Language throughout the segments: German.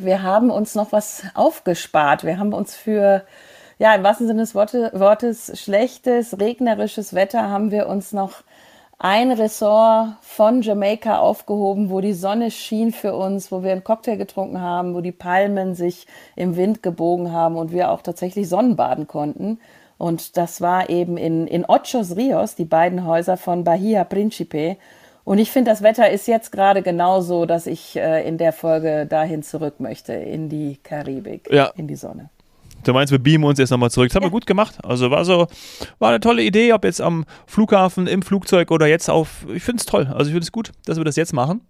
wir haben uns noch was aufgespart. Wir haben uns für, ja, im wahrsten Sinne des Wortes, schlechtes, regnerisches Wetter haben wir uns noch ein Ressort von Jamaika aufgehoben, wo die Sonne schien für uns, wo wir einen Cocktail getrunken haben, wo die Palmen sich im Wind gebogen haben und wir auch tatsächlich Sonnenbaden konnten. Und das war eben in, in Ochos Rios, die beiden Häuser von Bahia Principe. Und ich finde, das Wetter ist jetzt gerade genauso, dass ich äh, in der Folge dahin zurück möchte, in die Karibik, ja. in die Sonne. Du meinst, wir beamen uns jetzt nochmal zurück. Das haben ja. wir gut gemacht. Also war so, war eine tolle Idee, ob jetzt am Flughafen, im Flugzeug oder jetzt auf. Ich finde es toll. Also ich finde es gut, dass wir das jetzt machen.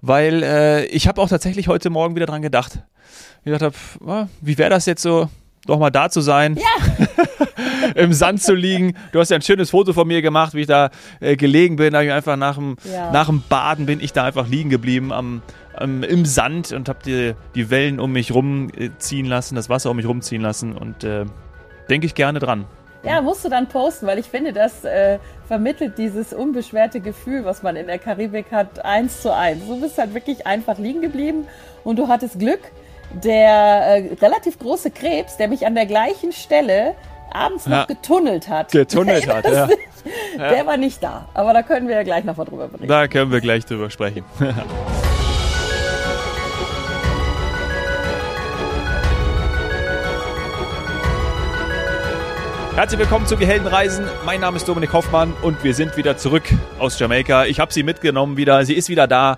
Weil äh, ich habe auch tatsächlich heute Morgen wieder dran gedacht. Ich dachte, wie wäre das jetzt so, doch mal da zu sein, ja. im Sand zu liegen. Du hast ja ein schönes Foto von mir gemacht, wie ich da äh, gelegen bin. Da ich einfach nach dem, ja. nach dem Baden bin ich da einfach liegen geblieben am, am im Sand und habe die, die Wellen um mich rumziehen lassen, das Wasser um mich rumziehen lassen und äh, denke ich gerne dran. Ja, musst du dann posten, weil ich finde, das äh, vermittelt dieses unbeschwerte Gefühl, was man in der Karibik hat, eins zu eins. Du bist halt wirklich einfach liegen geblieben und du hattest Glück. Der äh, relativ große Krebs, der mich an der gleichen Stelle abends noch ja. getunnelt hat. Getunnelt hat, ja. Der war nicht da. Aber da können wir ja gleich noch mal drüber berichten. Da können wir gleich drüber sprechen. Herzlich willkommen zu Heldenreisen. Mein Name ist Dominik Hoffmann und wir sind wieder zurück aus Jamaika. Ich habe sie mitgenommen wieder. Sie ist wieder da.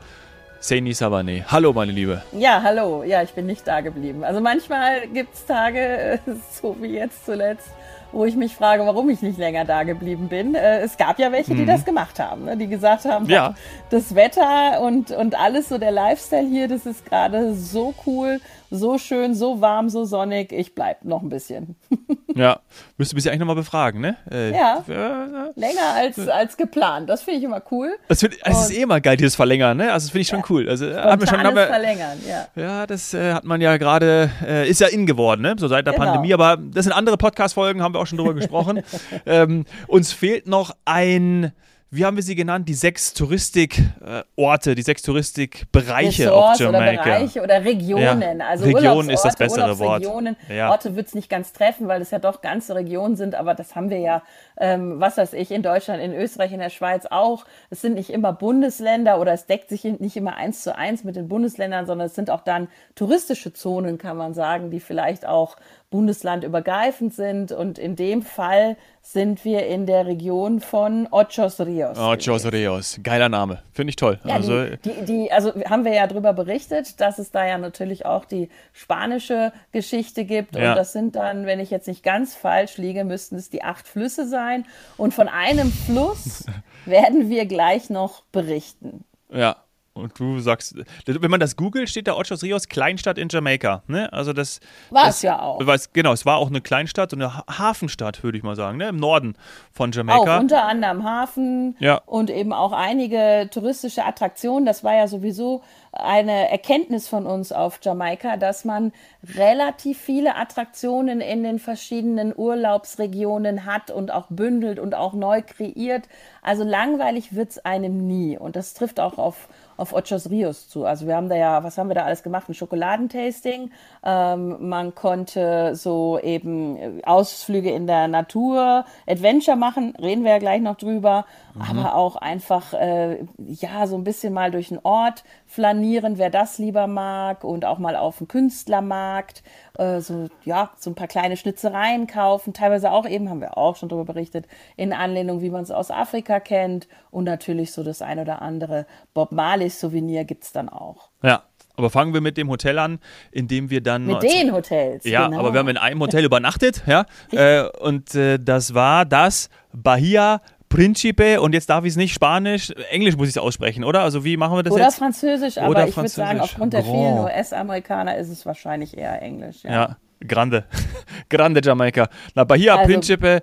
Seni Savane. Hallo, meine Liebe. Ja, hallo. Ja, ich bin nicht da geblieben. Also manchmal gibt es Tage, so wie jetzt zuletzt, wo ich mich frage, warum ich nicht länger da geblieben bin. Äh, es gab ja welche, die mhm. das gemacht haben, ne? die gesagt haben, ja. das Wetter und, und alles so der Lifestyle hier, das ist gerade so cool so schön, so warm, so sonnig, ich bleib noch ein bisschen. ja, müsste mich eigentlich nochmal befragen, ne? Äh, ja, äh, länger als, als geplant, das finde ich immer cool. Das, find, das ist eh immer geil, dieses Verlängern, ne? Also das finde ich schon ja. cool. Also, haben wir schon, haben wir, Verlängern, ja. Ja, das äh, hat man ja gerade, äh, ist ja in geworden, ne? So seit der genau. Pandemie, aber das sind andere Podcast-Folgen, haben wir auch schon drüber gesprochen. ähm, uns fehlt noch ein wie haben wir sie genannt? Die sechs Touristikorte, die sechs Touristikbereiche auf Jamaika. Oder Bereiche oder Regionen. Ja. Also Region ist das bessere Wort. Ja. Orte wird es nicht ganz treffen, weil es ja doch ganze Regionen sind, aber das haben wir ja, ähm, was weiß ich, in Deutschland, in Österreich, in der Schweiz auch. Es sind nicht immer Bundesländer oder es deckt sich nicht immer eins zu eins mit den Bundesländern, sondern es sind auch dann touristische Zonen, kann man sagen, die vielleicht auch bundeslandübergreifend sind. Und in dem Fall sind wir in der Region von Ochos Rios. Ochos Rios, geiler Name, finde ich toll. Ja, also, die, die, die, also haben wir ja darüber berichtet, dass es da ja natürlich auch die spanische Geschichte gibt. Ja. Und das sind dann, wenn ich jetzt nicht ganz falsch liege, müssten es die acht Flüsse sein. Und von einem Fluss werden wir gleich noch berichten. Ja, und du sagst, wenn man das googelt, steht da Ochos Rios Kleinstadt in Jamaika. Ne? Also das war es ja auch. Weiß, genau, es war auch eine Kleinstadt und eine Hafenstadt, würde ich mal sagen, ne? im Norden von Jamaika. Auch unter anderem Hafen ja. und eben auch einige touristische Attraktionen. Das war ja sowieso eine Erkenntnis von uns auf Jamaika, dass man relativ viele Attraktionen in den verschiedenen Urlaubsregionen hat und auch bündelt und auch neu kreiert. Also langweilig wird es einem nie. Und das trifft auch auf auf Ochos Rios zu. Also wir haben da ja, was haben wir da alles gemacht? Ein Schokoladentasting. Ähm, man konnte so eben Ausflüge in der Natur, Adventure machen, reden wir ja gleich noch drüber. Mhm. Aber auch einfach, äh, ja, so ein bisschen mal durch den Ort flanieren, wer das lieber mag und auch mal auf den Künstlermarkt äh, so, ja, so ein paar kleine Schnitzereien kaufen, teilweise auch eben, haben wir auch schon darüber berichtet, in Anlehnung, wie man es aus Afrika kennt und natürlich so das ein oder andere Bob Marley Souvenir gibt es dann auch. Ja, aber fangen wir mit dem Hotel an, in dem wir dann. Mit den Hotels. Ja, genau. aber wir haben in einem Hotel übernachtet, ja. Äh, und äh, das war das Bahia Principe und jetzt darf ich es nicht Spanisch, Englisch muss ich es aussprechen, oder? Also wie machen wir das oder jetzt? Französisch, aber oder ich würde sagen, aufgrund der vielen US-Amerikaner ist es wahrscheinlich eher Englisch. Ja, ja grande. grande Jamaika. Na, Bahia also, Principe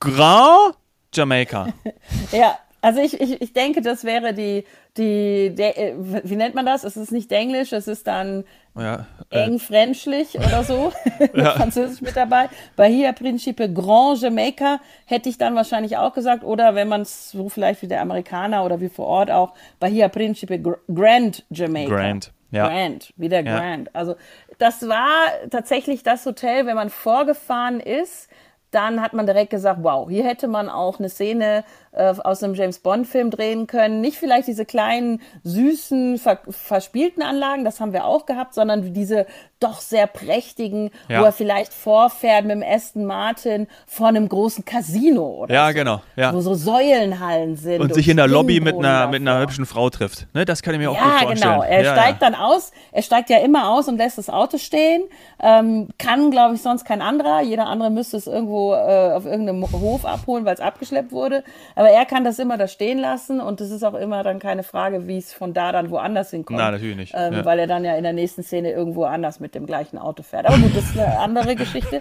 Grand Jamaika. ja, also ich, ich, ich denke, das wäre die, die, der, äh, wie nennt man das? Es ist nicht Englisch, es ist dann ja, äh, eng Frenchlich oder so, ja. Französisch mit dabei. Bahia Principe Grand Jamaica hätte ich dann wahrscheinlich auch gesagt. Oder wenn man es so vielleicht wie der Amerikaner oder wie vor Ort auch, Bahia Principe Grand Jamaica. Grand. Ja. Grand, wieder Ja. Grand. Also das war tatsächlich das Hotel, wenn man vorgefahren ist, dann hat man direkt gesagt, wow, hier hätte man auch eine Szene äh, aus einem James Bond-Film drehen können. Nicht vielleicht diese kleinen, süßen, ver verspielten Anlagen, das haben wir auch gehabt, sondern diese doch sehr prächtigen, Ja. wo er vielleicht vorfährt mit dem Aston Martin vor einem großen Casino oder Ja, so. genau. Ja. Wo so Säulenhallen sind. Und sich in der Lobby mit einer, mit einer hübschen Frau trifft. Ne, das kann ich mir auch gut Ja, vorstellen. genau. Er ja, steigt ja. dann aus. Er steigt ja immer aus und lässt das Auto stehen. Ähm, kann, glaube ich, sonst kein anderer. Jeder andere müsste es irgendwo äh, auf irgendeinem Hof abholen, weil es abgeschleppt wurde. Aber er kann das immer da stehen lassen und es ist auch immer dann keine Frage, wie es von da dann woanders hinkommt. Nein, natürlich nicht. Ähm, Ja. Weil er dann ja in der nächsten Szene irgendwo anders mit dem gleichen Auto fährt. Aber gut, das ist eine andere Geschichte.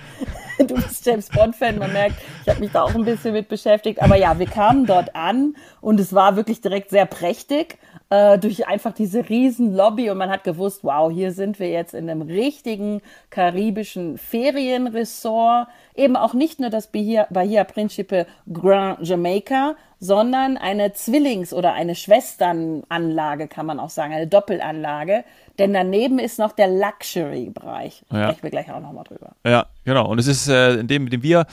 Du bist James Bond-Fan, man merkt, ich habe mich da auch ein bisschen mit beschäftigt. Aber ja, wir kamen dort an und es war wirklich direkt sehr prächtig äh, durch einfach diese riesen Lobby und man hat gewusst, wow, hier sind wir jetzt in einem richtigen karibischen Ferienresort. Eben auch nicht nur das Bahia, Principe Grand Jamaica, sondern eine Zwillings- oder eine Schwesternanlage, kann man auch sagen, eine Doppelanlage. Denn daneben ist noch der Luxury-Bereich. Ja. Sprechen wir gleich auch nochmal drüber. Ja, genau. Und es ist, äh, in dem, in dem wir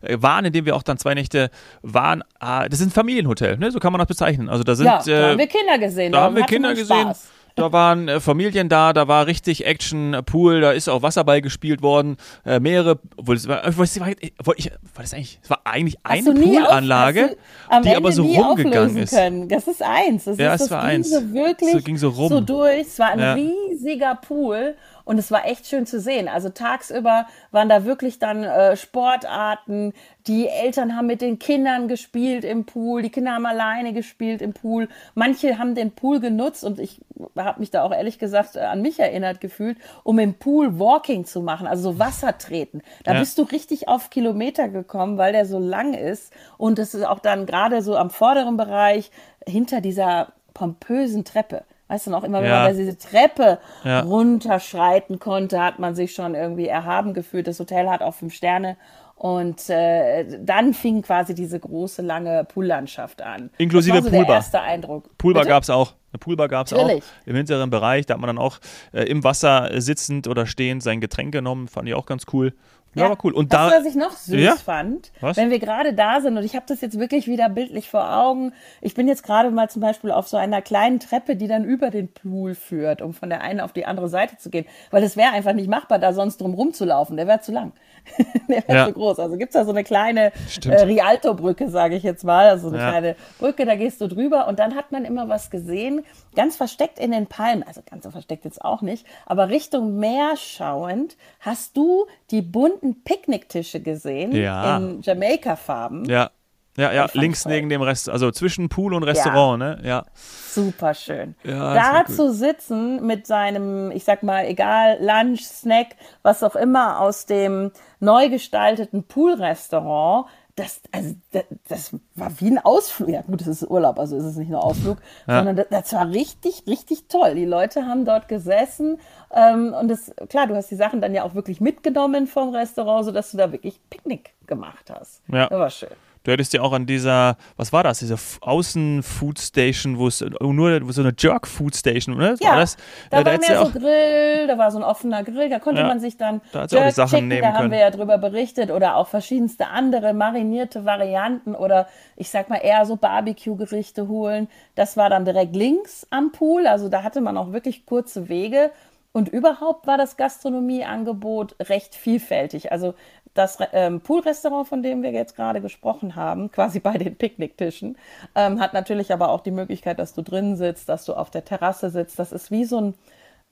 äh, waren, in dem wir auch dann zwei Nächte waren, äh, das ist ein Familienhotel, ne? so kann man das bezeichnen. Also da sind, ja, da äh, haben wir Kinder gesehen. da haben wir Kinder gesehen. Spaß. Da waren äh, Familien da, da war richtig Action, äh, Pool, da ist auch Wasserball gespielt worden, äh, mehrere, obwohl es war, es war, ich, war das eigentlich, es war eigentlich eine auf- Poolanlage, am die Ende aber so rumgegangen ist. Können. Das ist eins. Das Ja, ist, es das war ging eins. So wirklich So ging so rum. so durch. Es war ein Ja. riesiger Pool und es war echt schön zu sehen. Also tagsüber waren da wirklich dann äh, Sportarten. Die Eltern haben mit den Kindern gespielt im Pool. Die Kinder haben alleine gespielt im Pool. Manche haben den Pool genutzt und ich habe mich da auch ehrlich gesagt äh, an mich erinnert gefühlt, um im Pool Walking zu machen, also so Wasser treten. Da Ja. bist du richtig auf Kilometer gekommen, weil der so lang ist und es ist auch dann gerade so am vorderen Bereich hinter dieser pompösen Treppe. Weißt du noch, immer wenn Ja. man diese Treppe Ja. runterschreiten konnte, hat man sich schon irgendwie erhaben gefühlt. Das Hotel hat auch fünf Sterne. Und äh, dann fing quasi diese große, lange Poollandschaft an. Inklusive das war so Poolbar. Der erste Eindruck. Poolbar gab es auch. Eine Poolbar gab es auch im hinteren Bereich. Da hat man dann auch äh, im Wasser sitzend oder stehend sein Getränk genommen. Fand ich auch ganz cool. Ja, war cool. Und weißt da, was ich noch süß Ja? fand? Was? Wenn wir gerade da sind und ich habe das jetzt wirklich wieder bildlich vor Augen. Ich bin jetzt gerade mal zum Beispiel auf so einer kleinen Treppe, die dann über den Pool führt, um von der einen auf die andere Seite zu gehen. Weil es wäre einfach nicht machbar, da sonst drum rumzulaufen. Der wäre zu lang. Der wäre Ja. zu groß. Also gibt's da so eine kleine Stimmt. äh, Rialto-Brücke, sage ich jetzt mal. Also eine Ja. kleine Brücke, da gehst du drüber und dann hat man immer was gesehen, ganz versteckt in den Palmen, also ganz so versteckt jetzt auch nicht, aber Richtung Meer schauend, hast du die bunten Picknicktische gesehen Ja. in Jamaika-Farben. ja, ja, ja, links toll. neben dem Rest, also zwischen Pool und Restaurant, ne? Ja. Super schön. Ja, da zu sitzen mit seinem, ich sag mal, egal, Lunch, Snack, was auch immer aus dem neu gestalteten Poolrestaurant, das, also, das, das war wie ein Ausflug. Ja, gut, es ist Urlaub, also ist es nicht nur Ausflug, sondern das, das war richtig, richtig toll. Die Leute haben dort gesessen ähm, und das, klar, du hast die Sachen dann ja auch wirklich mitgenommen vom Restaurant, sodass du da wirklich Picknick gemacht hast. Ja. Das war schön. Du hättest ja auch an dieser, was war das, diese Außen-Food-Station, wo es nur wo so eine Jerk-Food-Station, ne? Ja, war das? da Äh, war mehr du so Grill, da war so ein offener Grill, da konnte Ja, man sich dann da sie auch die Jerk Sachen Chicken, nehmen da haben können. wir ja drüber berichtet oder auch verschiedenste andere marinierte Varianten oder ich sag mal eher so Barbecue-Gerichte holen. Das war dann direkt links am Pool, also da hatte man auch wirklich kurze Wege und überhaupt war das Gastronomieangebot recht vielfältig. Also das ähm, Poolrestaurant, von dem wir jetzt gerade gesprochen haben, quasi bei den Picknicktischen, ähm, hat natürlich aber auch die Möglichkeit, dass du drin sitzt, dass du auf der Terrasse sitzt. Das ist wie so ein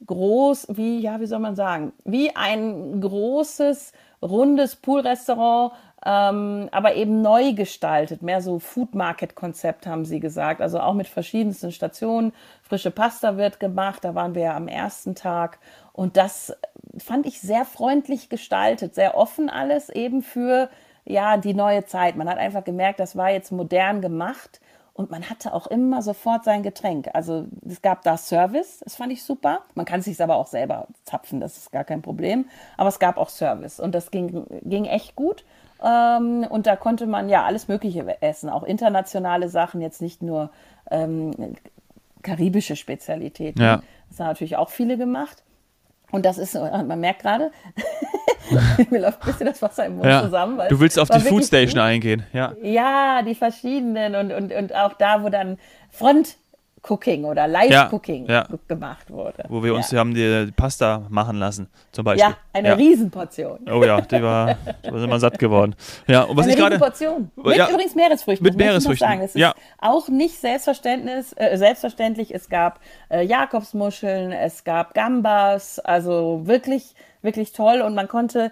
groß, wie, ja, wie soll man sagen, wie ein großes, rundes Poolrestaurant, ähm, aber eben neu gestaltet, mehr so Food Market Konzept haben sie gesagt, also auch mit verschiedensten Stationen. Frische Pasta wird gemacht, da waren wir ja am ersten Tag und das fand ich sehr freundlich gestaltet, sehr offen alles eben für ja die neue Zeit. Man hat einfach gemerkt, das war jetzt modern gemacht. Und man hatte auch immer sofort sein Getränk. Also es gab da Service, das fand ich super. Man kann es sich aber auch selber zapfen, das ist gar kein Problem. Aber es gab auch Service und das ging, ging echt gut. Ähm, und da konnte man ja alles Mögliche essen, auch internationale Sachen, jetzt nicht nur ähm, karibische Spezialitäten. Ja. Das haben natürlich auch viele gemacht. Und das ist, man merkt gerade, mir läuft ein bisschen das Wasser im Mund Ja. zusammen. Du willst auf die Foodstation eingehen, ja. Ja, die verschiedenen und, und, und auch da, wo dann Front-Cooking oder Live-Cooking Ja, ja. ge- gemacht wurde. Wo wir uns ja. haben die Pasta machen lassen, zum Beispiel. Ja, eine Riesenportion. Oh ja, die war, da sind wir satt geworden. Ja, und was eine ich gerade. Riesenportion. Mit Ja. übrigens Meeresfrüchten. Mit das Meeresfrüchten, Sagen. Es ist ja. auch nicht selbstverständlich, äh, selbstverständlich. Es gab äh, Jakobsmuscheln, es gab Gambas, also wirklich, wirklich toll. Und man konnte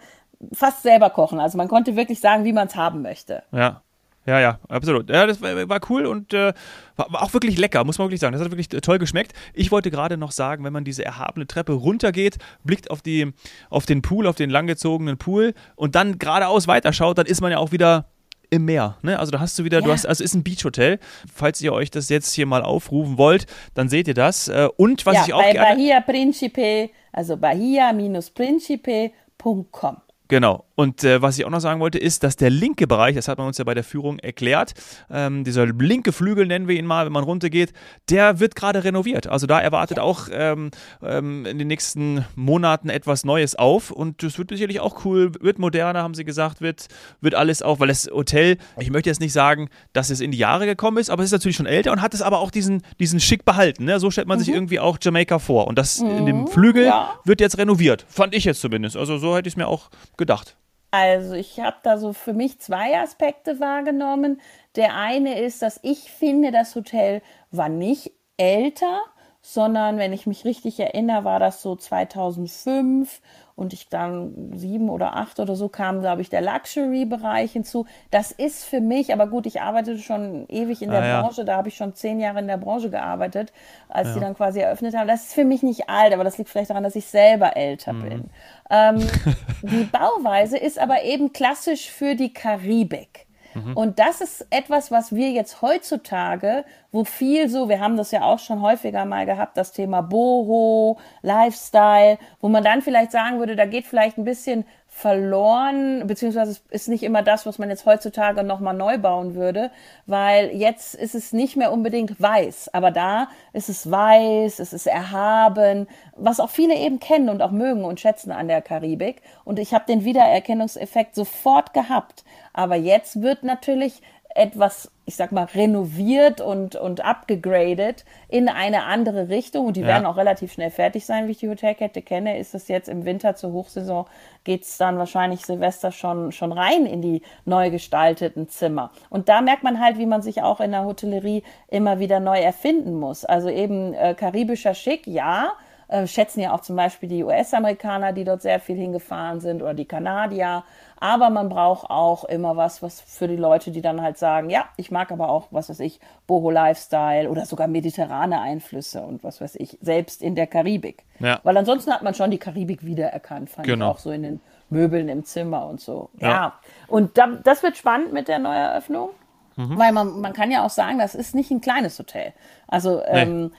fast selber kochen. Also man konnte wirklich sagen, wie man es haben möchte. Ja. Ja, ja, absolut. Ja, das war, war cool und äh, war, auch wirklich lecker, muss man wirklich sagen. Das hat wirklich toll geschmeckt. Ich wollte gerade noch sagen, wenn man diese erhabene Treppe runtergeht, blickt auf, die, auf den Pool, auf den langgezogenen Pool und dann geradeaus weiterschaut, dann ist man ja auch wieder im Meer. Ne? Also da hast du wieder, du Ja. hast, also ist ein Beachhotel. Falls ihr euch das jetzt hier mal aufrufen wollt, dann seht ihr das. Äh, Und was ja, ich auch bei gerne. Bahia Principe, also bahia-principe.com. Genau. Und äh, was ich auch noch sagen wollte, ist, dass der linke Bereich, das hat man uns ja bei der Führung erklärt, ähm, dieser linke Flügel nennen wir ihn mal, wenn man runtergeht, der wird gerade renoviert. Also da erwartet auch ähm, ähm, in den nächsten Monaten etwas Neues auf und das wird sicherlich auch cool, wird moderner, haben sie gesagt, wird, wird alles auch, weil das Hotel, ich möchte jetzt nicht sagen, dass es in die Jahre gekommen ist, aber es ist natürlich schon älter und hat es aber auch diesen, diesen Schick behalten. Ne? So stellt man sich irgendwie auch Jamaika vor. Und das in dem Flügel ja. wird jetzt renoviert. Fand ich jetzt zumindest. Also so hätte ich es mir auch gedacht. Also ich habe da so für mich zwei Aspekte wahrgenommen. Der eine ist, dass ich finde, das Hotel war nicht älter, sondern wenn ich mich richtig erinnere, war das so 2005 und ich dann sieben oder acht oder so kam, glaube ich, der Luxury-Bereich hinzu. Das ist für mich, aber gut, ich arbeitete schon ewig in der Ah, ja. Branche, da habe ich schon zehn Jahre in der Branche gearbeitet, als die dann quasi eröffnet haben. Das ist für mich nicht alt, aber das liegt vielleicht daran, dass ich selber älter bin. Ähm, die Bauweise ist aber eben klassisch für die Karibik. Und das ist etwas, was wir jetzt heutzutage, wo viel so, wir haben das ja auch schon häufiger mal gehabt, das Thema Boho, Lifestyle, wo man dann vielleicht sagen würde, da geht vielleicht ein bisschen verloren, beziehungsweise es ist nicht immer das, was man jetzt heutzutage nochmal neu bauen würde, weil jetzt ist es nicht mehr unbedingt weiß, aber da ist es weiß, es ist erhaben, was auch viele eben kennen und auch mögen und schätzen an der Karibik. Und ich habe den Wiedererkennungseffekt sofort gehabt. Aber jetzt wird natürlich etwas, ich sag mal, renoviert und, und abgegradet in eine andere Richtung. Und die Ja. werden auch relativ schnell fertig sein, wie ich die Hotelkette kenne. Ist es jetzt im Winter zur Hochsaison, geht's dann wahrscheinlich Silvester schon, schon rein in die neu gestalteten Zimmer. Und da merkt man halt, wie man sich auch in der Hotellerie immer wieder neu erfinden muss. Also eben äh, karibischer Schick, ja, äh, schätzen ja auch zum Beispiel die US-Amerikaner, die dort sehr viel hingefahren sind oder die Kanadier. Aber man braucht auch immer was, was für die Leute, die dann halt sagen, ja, ich mag aber auch, was weiß ich, Boho-Lifestyle oder sogar mediterrane Einflüsse und was weiß ich, selbst in der Karibik. Ja. Weil ansonsten hat man schon die Karibik wiedererkannt, fand Genau. ich auch so in den Möbeln im Zimmer und so. Ja. Ja. Und da, das wird spannend mit der Neueröffnung. Mhm. Weil man, man kann ja auch sagen, das ist nicht ein kleines Hotel. Also ähm,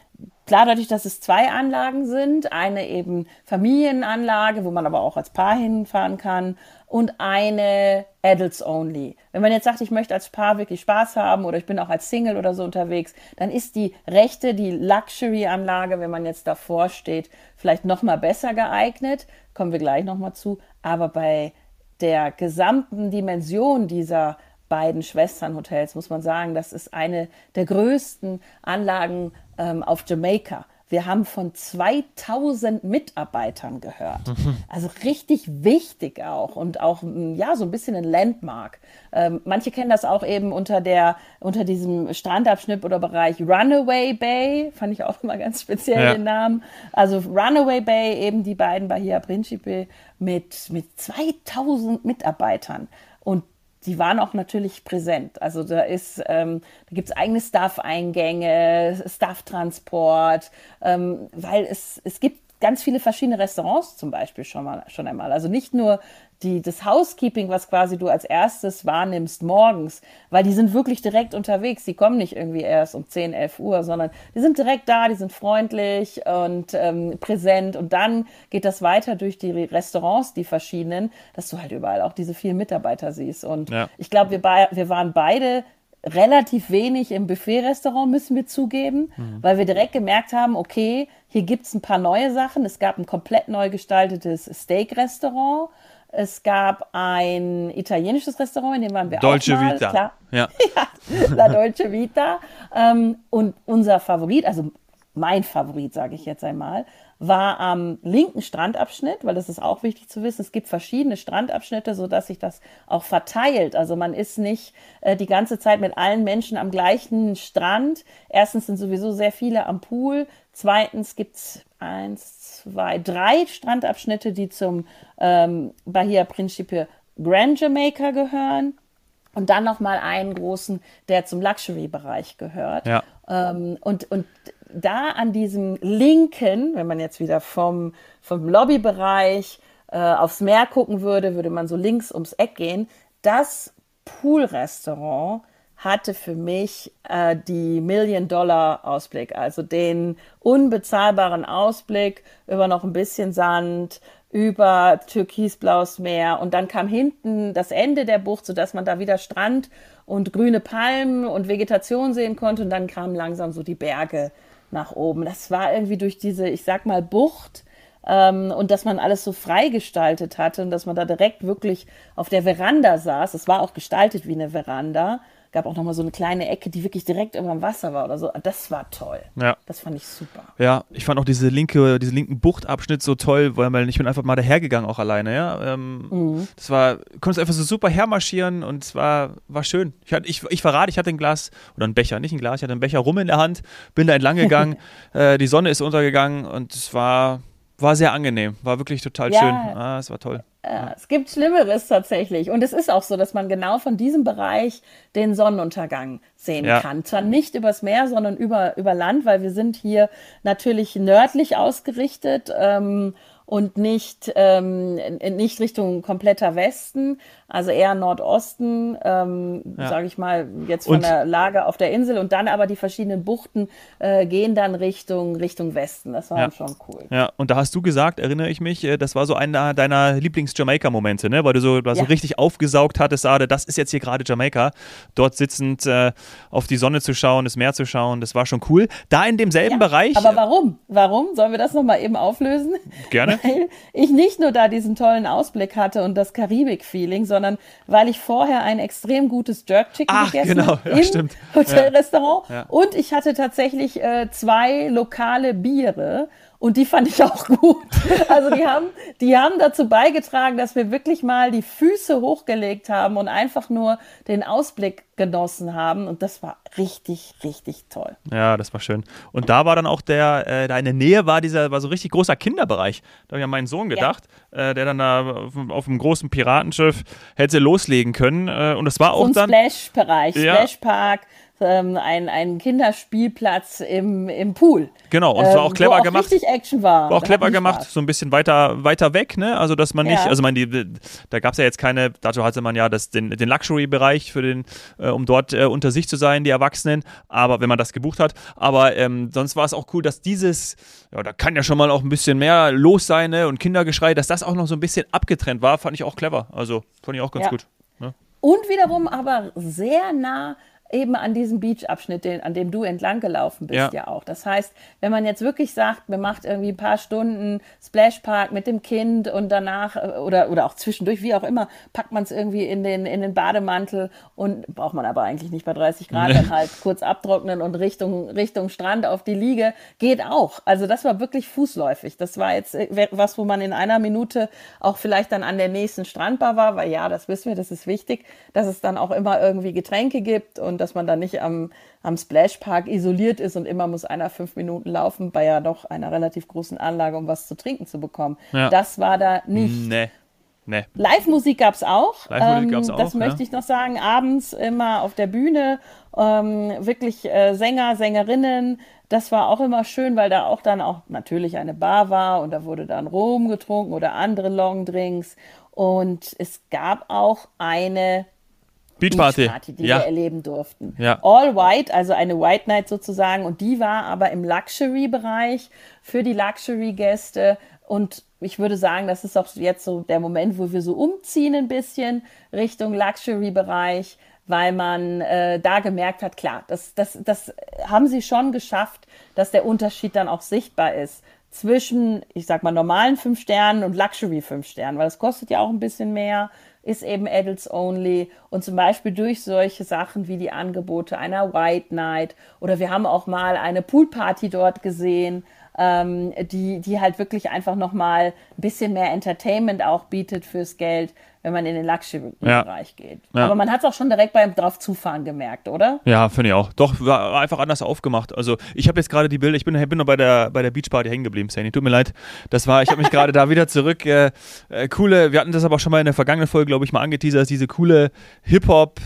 klar, dadurch, dass es zwei Anlagen sind, eine eben Familienanlage, wo man aber auch als Paar hinfahren kann und eine Adults Only. Wenn man jetzt sagt, ich möchte als Paar wirklich Spaß haben oder ich bin auch als Single oder so unterwegs, dann ist die rechte, die Luxury-Anlage, wenn man jetzt davor steht, vielleicht noch mal besser geeignet. Kommen wir gleich noch mal zu. Aber bei der gesamten Dimension dieser beiden Schwesternhotels muss man sagen, das ist eine der größten Anlagen ähm, auf Jamaika. Wir haben von 2000 Mitarbeitern gehört. Also richtig wichtig auch und auch ja so ein bisschen ein Landmark. Ähm, manche kennen das auch eben unter der unter diesem Strandabschnitt oder Bereich Runaway Bay, fand ich auch immer ganz speziell Ja. den Namen. Also Runaway Bay eben die beiden Bahia Principe mit mit 2000 Mitarbeitern und die waren auch natürlich präsent. Also da ist, ähm, da gibt's eigene Staff-Eingänge, Staff-Transport, ähm, weil es, es gibt ganz viele verschiedene Restaurants zum Beispiel schon mal schon einmal. Also nicht nur die, das Housekeeping, was quasi du als erstes wahrnimmst morgens, weil die sind wirklich direkt unterwegs. Die kommen nicht irgendwie erst um 10, 11 Uhr, sondern die sind direkt da, die sind freundlich und ähm, präsent. Und dann geht das weiter durch die Restaurants, die verschiedenen, dass du halt überall auch diese vielen Mitarbeiter siehst. Und Ja. ich glaube, wir, wir waren beide relativ wenig im Buffet-Restaurant, müssen wir zugeben, mhm. weil wir direkt gemerkt haben, okay, hier gibt es ein paar neue Sachen. Es gab ein komplett neu gestaltetes Steak-Restaurant. Es gab ein italienisches Restaurant, in dem waren wir Dolce auch mal. Vita. Klar. Ja. ja, La Dolce Vita. Ähm, und unser Favorit, also mein Favorit, sage ich jetzt einmal, war am linken Strandabschnitt, weil das ist auch wichtig zu wissen. Es gibt verschiedene Strandabschnitte, so dass sich das auch verteilt. Also man ist nicht äh, die ganze Zeit mit allen Menschen am gleichen Strand. Erstens sind sowieso sehr viele am Pool. Zweitens gibt's eins, zwei, drei Strandabschnitte, die zum ähm, Bahia Principe Grand Jamaica gehören. Und dann nochmal einen großen, der zum Luxury-Bereich gehört. Ja. Ähm, und, und da an diesem linken, wenn man jetzt wieder vom, vom Lobbybereich äh, aufs Meer gucken würde, würde man so links ums Eck gehen. Das Poolrestaurant hatte für mich äh, die Million-Dollar-Ausblick, also den unbezahlbaren Ausblick über noch ein bisschen Sand, über türkisblaues Meer und dann kam hinten das Ende der Bucht, sodass man da wieder Strand und grüne Palmen und Vegetation sehen konnte und dann kamen langsam so die Berge nach oben. Das war irgendwie durch diese, ich sag mal, Bucht ähm, und dass man alles so frei gestaltet hatte und dass man da direkt wirklich auf der Veranda saß. Es war auch gestaltet wie eine Veranda gab auch nochmal so eine kleine Ecke, die wirklich direkt über dem Wasser war oder so. Das war toll. Ja. Das fand ich super. Ja, ich fand auch diese linke, diesen linken Buchtabschnitt so toll, weil ich bin einfach mal dahergegangen auch alleine, ja. Ähm, mhm. Das war, konntest einfach so super hermarschieren und es war, war schön. Ich, hatte, ich, ich verrate, ich hatte ein Glas oder ein Becher, nicht ein Glas, ich hatte einen Becher rum in der Hand, bin da entlang gegangen, äh, die Sonne ist untergegangen und es war, war sehr angenehm, war wirklich total ja. schön. Ah, es war toll. Ja, es gibt Schlimmeres tatsächlich. Und es ist auch so, dass man genau von diesem Bereich den Sonnenuntergang sehen ja. kann. Zwar nicht übers Meer, sondern über, über Land, weil wir sind hier natürlich nördlich ausgerichtet. Ähm, und nicht, ähm, nicht Richtung kompletter Westen, also eher Nordosten, ähm, ja. sage ich mal, jetzt von und, der Lage auf der Insel und dann aber die verschiedenen Buchten äh, gehen dann Richtung, Richtung Westen. Das war ja. schon cool. Ja, und da hast du gesagt, erinnere ich mich, äh, das war so einer deiner Lieblings-Jamaika-Momente, ne? weil du so, du ja. so richtig aufgesaugt hattest, Ade, das ist jetzt hier gerade Jamaika, dort sitzend äh, auf die Sonne zu schauen, das Meer zu schauen, das war schon cool. Da in demselben Bereich. Aber warum? Warum? Sollen wir das nochmal eben auflösen? Gerne. Weil ich nicht nur da diesen tollen Ausblick hatte und das Karibik-Feeling, sondern weil ich vorher ein extrem gutes Jerk Chicken Ach, gegessen genau. ja, im stimmt. Hotelrestaurant. Ja. Ja. Und ich hatte tatsächlich äh, zwei lokale Biere und die fand ich auch gut. Also die haben, die haben dazu beigetragen, dass wir wirklich mal die Füße hochgelegt haben und einfach nur den Ausblick genossen haben. Und das war richtig, richtig toll. Ja, das war schön. Und da war dann auch der, äh, da in der Nähe war dieser, war so richtig großer Kinderbereich. Da habe ich an meinen Sohn gedacht, ja. äh, der dann da auf, auf einem großen Piratenschiff hätte loslegen können. Äh, und das war auch so ein dann. Splash-Bereich, Ja. Splash-Park ähm, ein, ein Kinderspielplatz im, im Pool. Genau, und es war auch ähm, clever auch gemacht. richtig Action war. War auch clever gemacht, Spaß. so ein bisschen weiter, weiter weg, ne? Also dass man nicht, Ja. also man, die, da gab es ja jetzt keine, dazu hatte man ja das, den, den Luxury-Bereich für den, äh, um dort äh, unter sich zu sein, die Erwachsenen, aber wenn man das gebucht hat. Aber ähm, sonst war es auch cool, dass dieses, ja, da kann ja schon mal auch ein bisschen mehr los sein, ne? Und Kindergeschrei, dass das auch noch so ein bisschen abgetrennt war, fand ich auch clever. Also fand ich auch ganz Ja. gut. Ne? Und wiederum aber sehr nah eben an diesem Beach-Abschnitt, den, an dem du entlang gelaufen bist, Ja. ja. auch. Das heißt, wenn man jetzt wirklich sagt, man macht irgendwie ein paar Stunden Splashpark mit dem Kind und danach äh, oder, oder auch zwischendurch, wie auch immer, packt man es irgendwie in den, in den Bademantel und braucht man aber eigentlich nicht bei 30 Grad, dann halt kurz abtrocknen und Richtung, Richtung Strand auf die Liege, geht auch. Also das war wirklich fußläufig. Das war jetzt äh, was, wo man in einer Minute auch vielleicht dann an der nächsten Strandbar war, weil ja, das wissen wir, das ist wichtig, dass es dann auch immer irgendwie Getränke gibt und dass man dann nicht am, am Splashpark isoliert ist und immer muss einer fünf Minuten laufen bei ja doch einer relativ großen Anlage, um was zu trinken zu bekommen. Ja. Das war da nicht. Nee. Nee. Live-Musik gab's auch. Live-Musik gab's auch, Das ja. möchte ich noch sagen. Abends immer auf der Bühne. Ähm, wirklich äh, Sänger, Sängerinnen. Das war auch immer schön, weil da auch dann auch natürlich eine Bar war und da wurde dann Rum getrunken oder andere Longdrinks. Und es gab auch eine Beachparty. Beachparty, die ja. wir erleben durften. Ja. All White, also eine White Night sozusagen. Und die war aber im Luxury-Bereich für die Luxury-Gäste. Und ich würde sagen, das ist auch jetzt so der Moment, wo wir so umziehen ein bisschen Richtung Luxury-Bereich. weil man äh, da gemerkt hat, klar, das, das, das haben sie schon geschafft, dass der Unterschied dann auch sichtbar ist zwischen, ich sag mal, normalen fünf Sternen und Luxury fünf Sternen, weil das kostet ja auch ein bisschen mehr, ist eben Adults Only. Und zum Beispiel durch solche Sachen wie die Angebote einer White Night oder wir haben auch mal eine Poolparty dort gesehen, ähm, die, die halt wirklich einfach nochmal ein bisschen mehr Entertainment auch bietet fürs Geld wenn man in den Luxury-Bereich ja. geht. Ja. Aber man hat es auch schon direkt beim drauf zufahren gemerkt, oder? Ja, finde ich auch. Doch, war einfach anders aufgemacht. Also ich habe jetzt gerade die Bilder, ich bin, bin noch bei der, bei der Beachparty hängen geblieben, Sandy. Tut mir leid. Das war, ich habe mich gerade da wieder zurück. Äh, äh, coole, wir hatten das aber auch schon mal in der vergangenen Folge, glaube ich, mal angeteasert, diese coole Hip-Hop,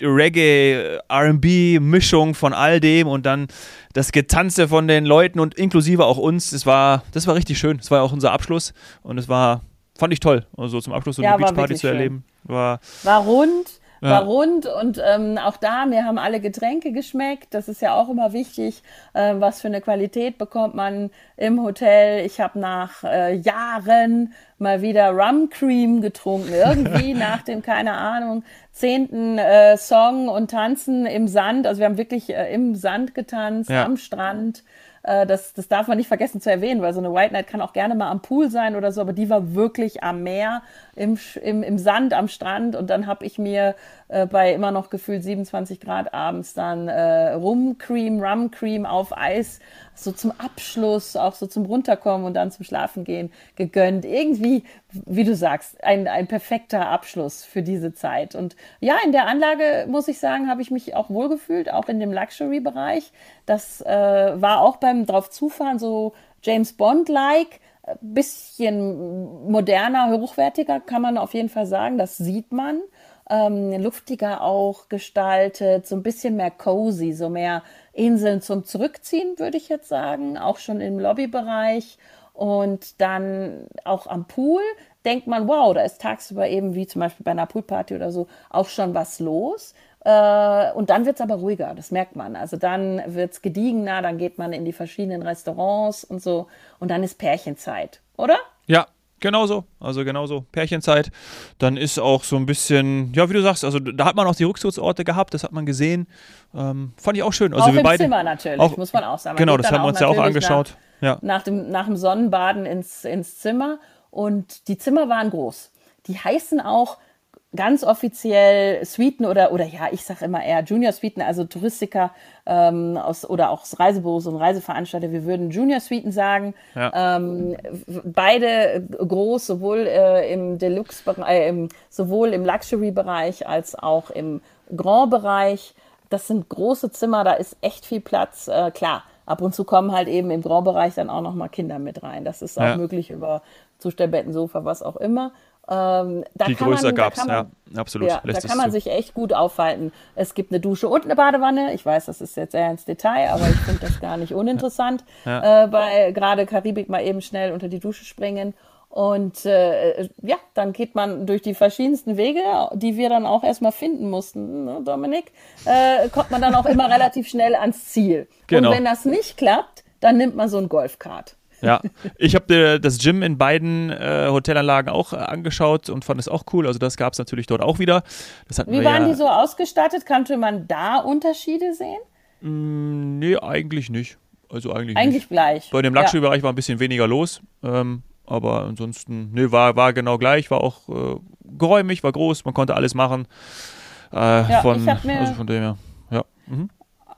Reggae, RB-Mischung von all dem und dann das Getanze von den Leuten und inklusive auch uns. Das war, das war richtig schön. Das war auch unser Abschluss und es war fand ich toll. Also zum Abschluss so ja, eine Beachparty zu erleben. War, war rund. Ja. War rund und ähm, auch da, mir haben alle Getränke geschmeckt. Das ist ja auch immer wichtig, äh, was für eine Qualität bekommt man im Hotel. Ich habe nach äh, Jahren mal wieder Rum Cream getrunken. Irgendwie nach dem, keine Ahnung, zehnten äh, Song und Tanzen im Sand. Also wir haben wirklich äh, im Sand getanzt, ja. am Strand. Äh, das, das darf man nicht vergessen zu erwähnen, weil so eine White Night kann auch gerne mal am Pool sein oder so, aber die war wirklich am Meer, im, im, im Sand, am Strand. Und dann habe ich mir äh, bei immer noch gefühlt 27 Grad abends dann äh, Rumcream, Rumcream auf Eis, so zum Abschluss, auch so zum Runterkommen und dann zum Schlafen gehen gegönnt. Irgendwie, wie du sagst, ein, ein perfekter Abschluss für diese Zeit. Und ja, in der Anlage, muss ich sagen, habe ich mich auch wohlgefühlt, auch in dem Luxury-Bereich. Das äh, war auch beim drauf zufahren so James Bond-like bisschen moderner, hochwertiger, kann man auf jeden Fall sagen. Das sieht man ähm, luftiger auch gestaltet, so ein bisschen mehr cozy, so mehr Inseln zum Zurückziehen, würde ich jetzt sagen, auch schon im Lobbybereich. Und dann auch am Pool denkt man, wow, da ist tagsüber eben wie zum Beispiel bei einer Poolparty oder so auch schon was los. Äh, und dann wird es aber ruhiger, das merkt man. Also dann wird es gediegener, dann geht man in die verschiedenen Restaurants und so. Und dann ist Pärchenzeit, oder? Ja, Genau so, also genauso. Pärchenzeit. Dann ist auch so ein bisschen, ja, wie du sagst, also da hat man auch die Rückzugsorte gehabt, das hat man gesehen. Ähm, fand ich auch schön. Also auch wir im beide, Zimmer natürlich, auch, muss man auch sagen. Man genau, das haben wir uns ja auch angeschaut. Nach, ja. nach, dem, nach dem Sonnenbaden ins, ins Zimmer und die Zimmer waren groß. Die heißen auch ganz offiziell Suiten oder, oder ja, ich sage immer eher Junior Suiten, also Touristiker ähm, aus, oder auch Reisebüros und Reiseveranstalter, wir würden Junior Suiten sagen. Ja. Ähm, beide groß, sowohl äh, im Deluxe, äh, im, sowohl im Luxury-Bereich als auch im Grand-Bereich. Das sind große Zimmer, da ist echt viel Platz. Äh, klar, ab und zu kommen halt eben im Grand-Bereich dann auch nochmal Kinder mit rein. Das ist auch ja. möglich über Zustellbetten, Sofa, was auch immer. Ähm, die Größe gab es, ja, absolut. Ja, da kann man zu. sich echt gut aufhalten. Es gibt eine Dusche und eine Badewanne. Ich weiß, das ist jetzt sehr ins Detail, aber ich finde das gar nicht uninteressant. Ja. Äh, bei gerade Karibik mal eben schnell unter die Dusche springen. Und äh, ja, dann geht man durch die verschiedensten Wege, die wir dann auch erstmal finden mussten, ne, Dominik, äh, kommt man dann auch immer relativ schnell ans Ziel. Genau. Und wenn das nicht klappt, dann nimmt man so ein Golfkart. Ja, ich habe das Gym in beiden äh, Hotelanlagen auch äh, angeschaut und fand es auch cool. Also das gab es natürlich dort auch wieder. Wie waren ja, die so ausgestattet? Konnte man da Unterschiede sehen? Mm, nee, eigentlich nicht. Also eigentlich, eigentlich nicht. gleich. Bei dem Luxury-Bereich ja. war ein bisschen weniger los. Ähm, aber ansonsten, nee, war, war genau gleich, war auch äh, geräumig, war groß, man konnte alles machen. Äh, ja, von, also von dem her. Ja. Mhm.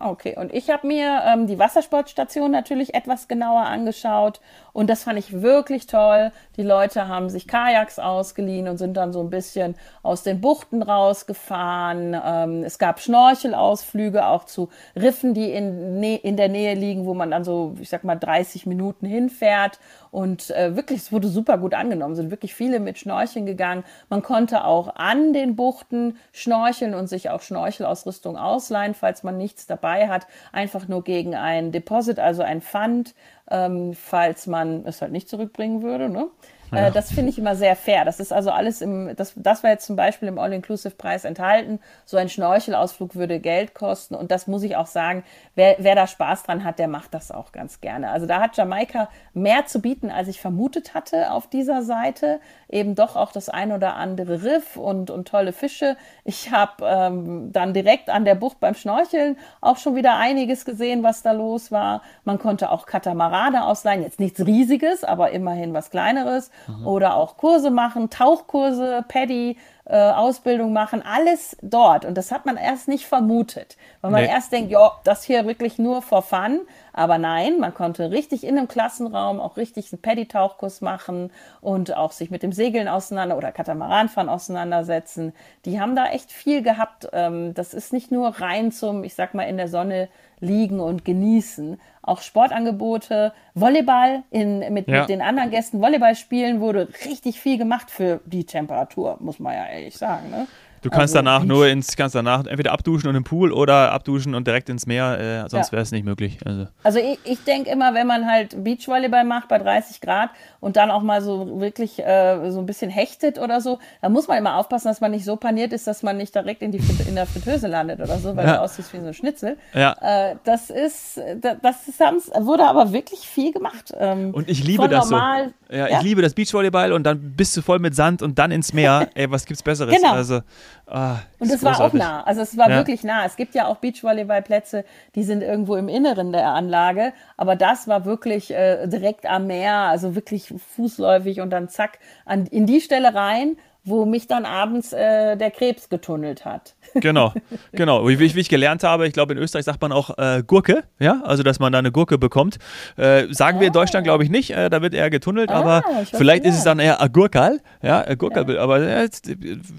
Okay, und ich habe mir ähm, die Wassersportstation natürlich etwas genauer angeschaut und das fand ich wirklich toll. Die Leute haben sich Kajaks ausgeliehen und sind dann so ein bisschen aus den Buchten rausgefahren. Ähm, es gab Schnorchelausflüge auch zu Riffen, die in, in der Nähe liegen, wo man dann so, ich sag mal, 30 Minuten hinfährt und äh, wirklich, es wurde super gut angenommen, sind wirklich viele mit Schnorcheln gegangen. Man konnte auch an den Buchten schnorcheln und sich auch Schnorchelausrüstung ausleihen, falls man nichts dabei hat. Einfach nur gegen ein Deposit, also ein Pfand, ähm, falls man es halt nicht zurückbringen würde. Ne? Ja. Äh, das finde ich immer sehr fair. Das ist also alles im, das, das war jetzt zum Beispiel im All-Inclusive-Preis enthalten. So ein Schnorchelausflug würde Geld kosten. Und das muss ich auch sagen, wer, wer da Spaß dran hat, der macht das auch ganz gerne. Also da hat Jamaika mehr zu bieten, als ich vermutet hatte auf dieser Seite. Eben doch auch das ein oder andere Riff und, und tolle Fische. Ich habe ähm, dann direkt an der Bucht beim Schnorcheln auch schon wieder einiges gesehen, was da los war. Man konnte auch Katamarane ausleihen. Jetzt nichts Riesiges, aber immerhin was Kleineres. Mhm. Oder auch Kurse machen, Tauchkurse, Paddy, äh, Ausbildung machen, alles dort. Und das hat man erst nicht vermutet, weil man nee. erst denkt, ja, das hier wirklich nur for fun. Aber nein, man konnte richtig in einem Klassenraum auch richtig einen Paddy-Tauchkurs machen und auch sich mit dem Segeln auseinander oder Katamaranfahren auseinandersetzen. Die haben da echt viel gehabt. Ähm, das ist nicht nur rein zum, ich sag mal, in der Sonne liegen und genießen. Auch Sportangebote, Volleyball in, mit, ja. mit den anderen Gästen Volleyball spielen wurde richtig viel gemacht für die Temperatur, muss man ja ehrlich sagen. Ne? Du kannst also danach nur ins, kannst danach entweder abduschen und im Pool oder abduschen und direkt ins Meer, äh, sonst ja. wäre es nicht möglich. Also, also ich, ich denke immer, wenn man halt Beachvolleyball macht bei 30 Grad und dann auch mal so wirklich äh, so ein bisschen hechtet oder so, dann muss man immer aufpassen, dass man nicht so paniert ist, dass man nicht direkt in, die, in der Fritteuse landet oder so, weil ja. du aussiehst wie so ein Schnitzel. Ja. Äh, das ist, das ist, wurde aber wirklich viel gemacht. Ähm, und ich liebe das normal, so. Ja, ja, ich liebe das Beachvolleyball und dann bist du voll mit Sand und dann ins Meer. Ey, was gibt's Besseres? Genau. Also, ah, und es war auch nah. Also es war ja. wirklich nah. Es gibt ja auch Beachvolleyballplätze, die sind irgendwo im Inneren der Anlage, aber das war wirklich äh, direkt am Meer, also wirklich fußläufig und dann zack an, in die Stelle rein wo mich dann abends äh, der Krebs getunnelt hat. Genau, genau. Wie, wie ich gelernt habe, ich glaube in Österreich sagt man auch äh, Gurke, ja, also dass man da eine Gurke bekommt. Äh, sagen ah. wir in Deutschland glaube ich nicht, äh, da wird eher getunnelt, ah, aber vielleicht ist es dann eher Agurkal, ja, Agurkal, ja. aber äh,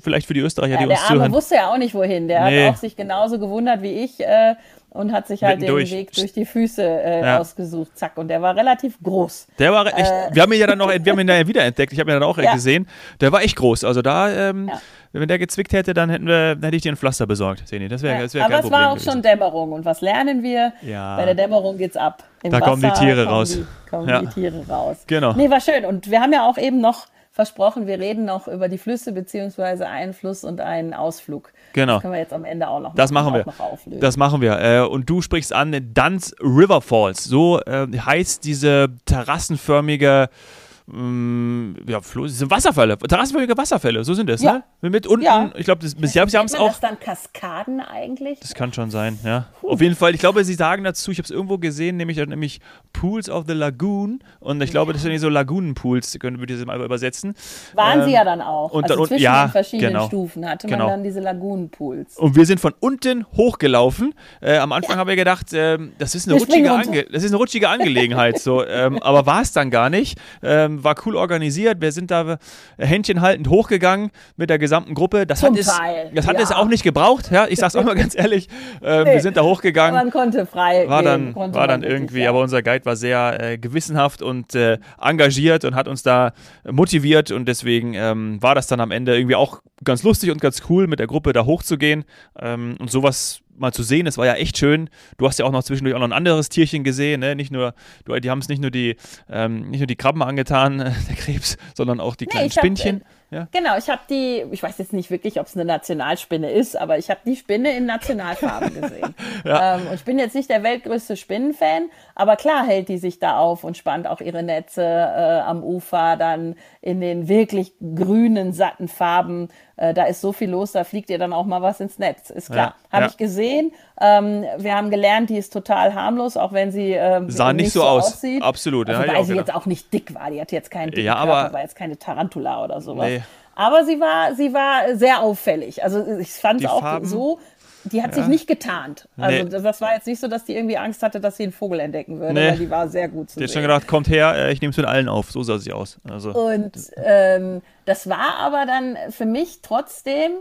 vielleicht für die Österreicher, ja, die uns zuhören. Der Arme wusste ja auch nicht wohin, der nee. hat auch sich genauso gewundert wie ich äh, und hat sich halt den durch. Weg durch die Füße äh, ja. ausgesucht. Zack. Und der war relativ groß. Der war echt, äh, wir haben ihn ja dann noch, wir haben ihn ja wiederentdeckt. Ich habe ihn dann auch ja. gesehen. Der war echt groß. Also da, ähm, ja. wenn der gezwickt hätte, dann hätten wir, dann hätte ich dir ein Pflaster besorgt. Seni. Das wäre das wär Aber kein es war auch gewesen. schon Dämmerung. Und was lernen wir? Ja. Bei der Dämmerung geht's ab. Im da Wasser kommen die Tiere raus. Die, kommen die Tiere raus. Genau. Nee, war schön. Und wir haben ja auch eben noch versprochen, wir reden noch über die Flüsse beziehungsweise einen Fluss und einen Ausflug. Genau. Das können wir jetzt am Ende auch noch, das machen wir. Das machen wir. Äh, und du sprichst an Duns River Falls. So äh, heißt diese terrassenförmige Mm, ja, Fluss, sind Wasserfälle, terrassenförmige Wasserfälle, so sind es, ja. ne? Mit unten, ja. ich glaube, bis Jahr haben es auch. das dann Kaskaden eigentlich? Das kann schon sein, ja. Puh. Auf jeden Fall, ich glaube, sie sagen dazu, ich habe es irgendwo gesehen, nämlich, nämlich Pools of the Lagoon und ich glaube, das sind so Lagunenpools, können wir diese mal übersetzen. Waren ähm, sie ja dann auch. Und, also zwischen ja, den verschiedenen genau, Stufen hatte man genau. dann diese Lagunenpools. Und wir sind von unten hochgelaufen. Äh, am Anfang ja. haben wir gedacht, äh, das, ist eine rutschige das ist eine rutschige Angelegenheit, so, ähm, aber war es dann gar nicht. Ähm, war cool organisiert. Wir sind da äh, händchenhaltend hochgegangen mit der gesamten Gruppe. Das Zum hat, es, das hat ja. es auch nicht gebraucht. Ja, ich sag's auch mal ganz ehrlich. Äh, nee, wir sind da hochgegangen. Man konnte frei. War dann, konnte war dann irgendwie, ja. aber unser Guide war sehr äh, gewissenhaft und äh, engagiert und hat uns da motiviert und deswegen ähm, war das dann am Ende irgendwie auch ganz lustig und ganz cool, mit der Gruppe da hochzugehen ähm, und sowas mal zu sehen. Es war ja echt schön. Du hast ja auch noch zwischendurch auch noch ein anderes Tierchen gesehen, ne? Nicht nur, du, die haben es nicht nur die, ähm, nicht nur die Krabben angetan, der Krebs, sondern auch die kleinen nee, Spinnchen. Hab, ja. Genau, ich habe die, ich weiß jetzt nicht wirklich, ob es eine Nationalspinne ist, aber ich habe die Spinne in Nationalfarben gesehen. ja. ähm, und ich bin jetzt nicht der weltgrößte Spinnenfan, aber klar hält die sich da auf und spannt auch ihre Netze äh, am Ufer, dann in den wirklich grünen, satten Farben. Äh, da ist so viel los, da fliegt ihr dann auch mal was ins Netz, ist klar. Ja. Habe ich gesehen. Ähm, wir haben gelernt, die ist total harmlos, auch wenn sie ähm, sah nicht, nicht so, aus. aussieht. Absolut. Also, ja, weil sie jetzt auch nicht dick war. Die hatte jetzt keinen dicken ja, aber, Körper, war jetzt keine Tarantula oder sowas. Nee. Aber sie war, sie war sehr auffällig. Also ich fand es auch Farben, so, die hat ja. sich nicht getarnt. Also nee. das war jetzt nicht so, dass die irgendwie Angst hatte, dass sie einen Vogel entdecken würde, nee. weil die war sehr gut zu Die hat schon gedacht, kommt her, äh, ich nehme es mit allen auf. So sah sie aus. Also. Und ähm, das war aber dann für mich trotzdem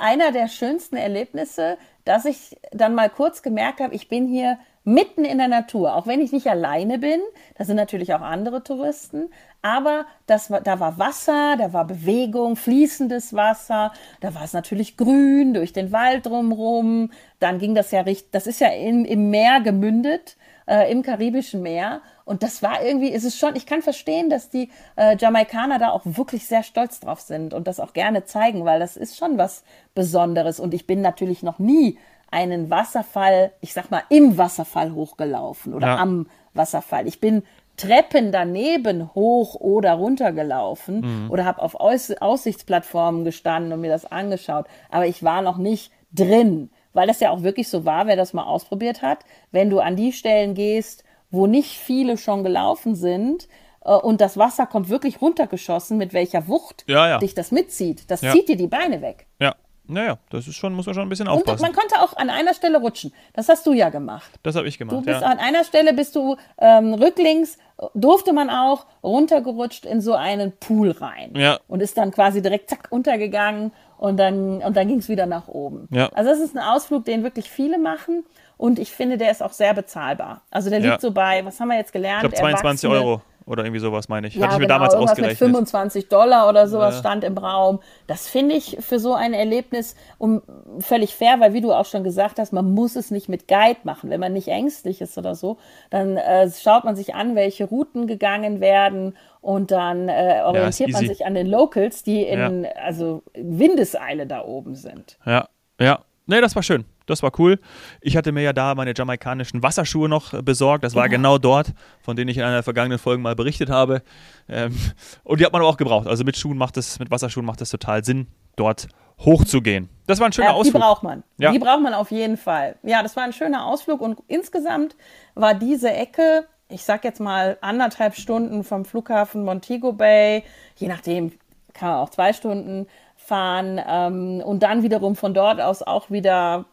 einer der schönsten Erlebnisse, dass ich dann mal kurz gemerkt habe, ich bin hier mitten in der Natur, auch wenn ich nicht alleine bin. Da sind natürlich auch andere Touristen, aber das da war Wasser, da war Bewegung, fließendes Wasser, da war es natürlich grün durch den Wald drumherum. Dann ging das ja richtig, das ist ja in, im Meer gemündet äh, im Karibischen Meer. Und das war irgendwie, ist es schon, ich kann verstehen, dass die äh, Jamaikaner da auch wirklich sehr stolz drauf sind und das auch gerne zeigen, weil das ist schon was Besonderes. Und ich bin natürlich noch nie einen Wasserfall, ich sag mal, im Wasserfall hochgelaufen oder ja. am Wasserfall. Ich bin Treppen daneben hoch oder runter gelaufen mhm. oder habe auf Aus Aussichtsplattformen gestanden und mir das angeschaut. Aber ich war noch nicht drin, weil das ja auch wirklich so war, wer das mal ausprobiert hat. Wenn du an die Stellen gehst, wo nicht viele schon gelaufen sind, äh, und das Wasser kommt wirklich runtergeschossen, mit welcher Wucht ja, ja. dich das mitzieht. Das ja. zieht dir die Beine weg. Ja. Naja, das ist schon, muss man schon ein bisschen aufpassen. Und man konnte auch an einer Stelle rutschen. Das hast du ja gemacht. Das habe ich gemacht. Du bist an einer Stelle bist du ähm, rücklings durfte man auch runtergerutscht in so einen Pool rein. Ja. Und ist dann quasi direkt zack untergegangen und dann, und dann ging es wieder nach oben. Ja. Also das ist ein Ausflug, den wirklich viele machen. Und ich finde, der ist auch sehr bezahlbar. Also der liegt so bei, was haben wir jetzt gelernt? Ich glaube 22 Euro oder irgendwie sowas, meine ich. Ja, Hatte ich mir genau, damals ausgerechnet. Mit 25 Dollar oder sowas ja. stand im Raum. Das finde ich für so ein Erlebnis um, völlig fair, weil wie du auch schon gesagt hast, man muss es nicht mit Guide machen. Wenn man nicht ängstlich ist oder so, dann äh, schaut man sich an, welche Routen gegangen werden und dann äh, orientiert ja, man sich an den Locals, die in also Windeseile da oben sind. Ja, ja. Nee, das war schön. Das war cool. Ich hatte mir ja da meine jamaikanischen Wasserschuhe noch besorgt. Das war genau, genau dort, von denen ich in einer der vergangenen Folgen mal berichtet habe. Ähm, und die hat man aber auch gebraucht. Also mit Schuhen macht es, mit Wasserschuhen macht es total Sinn, dort hochzugehen. Das war ein schöner ja, Ausflug. Die braucht man. Ja. Die braucht man auf jeden Fall. Ja, das war ein schöner Ausflug und insgesamt war diese Ecke, ich sag jetzt mal anderthalb Stunden vom Flughafen Montego Bay, je nachdem, kann man auch zwei Stunden fahren ähm, und dann wiederum von dort aus auch wieder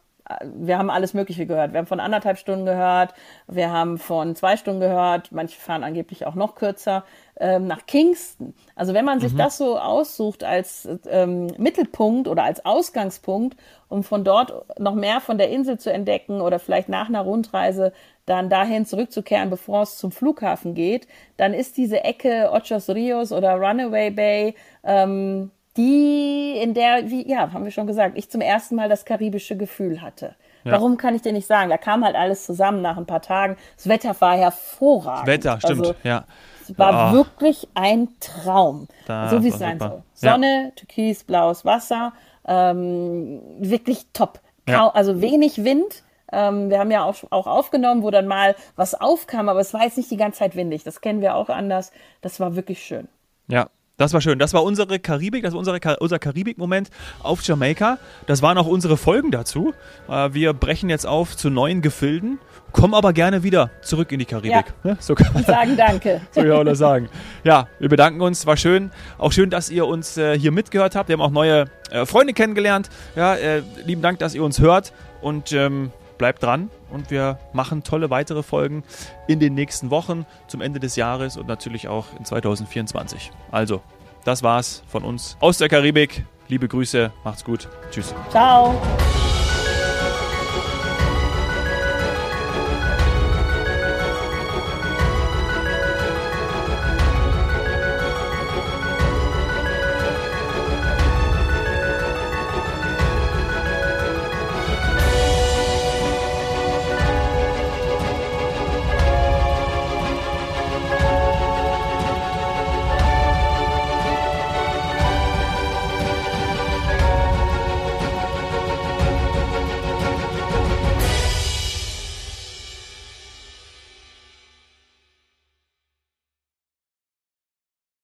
wir haben alles Mögliche gehört. Wir haben von anderthalb Stunden gehört, wir haben von zwei Stunden gehört, manche fahren angeblich auch noch kürzer, ähm, nach Kingston. Also wenn man sich mhm. das so aussucht als ähm, Mittelpunkt oder als Ausgangspunkt, um von dort noch mehr von der Insel zu entdecken oder vielleicht nach einer Rundreise dann dahin zurückzukehren, bevor es zum Flughafen geht, dann ist diese Ecke Ochos Rios oder Runaway Bay ähm, die, in der, wie, ja, haben wir schon gesagt, ich zum ersten Mal das karibische Gefühl hatte. Ja. Warum kann ich dir nicht sagen? Da kam halt alles zusammen nach ein paar Tagen. Das Wetter war hervorragend. Das Wetter, stimmt, also, ja. Es war oh. wirklich ein Traum. Da so wie es sein soll. Sonne, ja. türkis, blaues Wasser, ähm, wirklich top. Ja. Also wenig Wind. Ähm, wir haben ja auch, auch aufgenommen, wo dann mal was aufkam, aber es war jetzt nicht die ganze Zeit windig. Das kennen wir auch anders. Das war wirklich schön. Ja, das war schön. Das war unsere Karibik, das war unsere, unser Karibik-Moment auf Jamaika. Das waren auch unsere Folgen dazu. Äh, wir brechen jetzt auf zu neuen Gefilden, kommen aber gerne wieder zurück in die Karibik. Ja. So Und sagen Danke. So kann man das sagen. Ja, wir bedanken uns. War schön. Auch schön, dass ihr uns äh, hier mitgehört habt. Wir haben auch neue äh, Freunde kennengelernt. Ja, lieben Dank, dass ihr uns hört. Und ähm, bleibt dran und wir machen tolle weitere Folgen in den nächsten Wochen zum Ende des Jahres und natürlich auch in 2024. Also, das war's von uns aus der Karibik. Liebe Grüße, macht's gut. Tschüss. Ciao.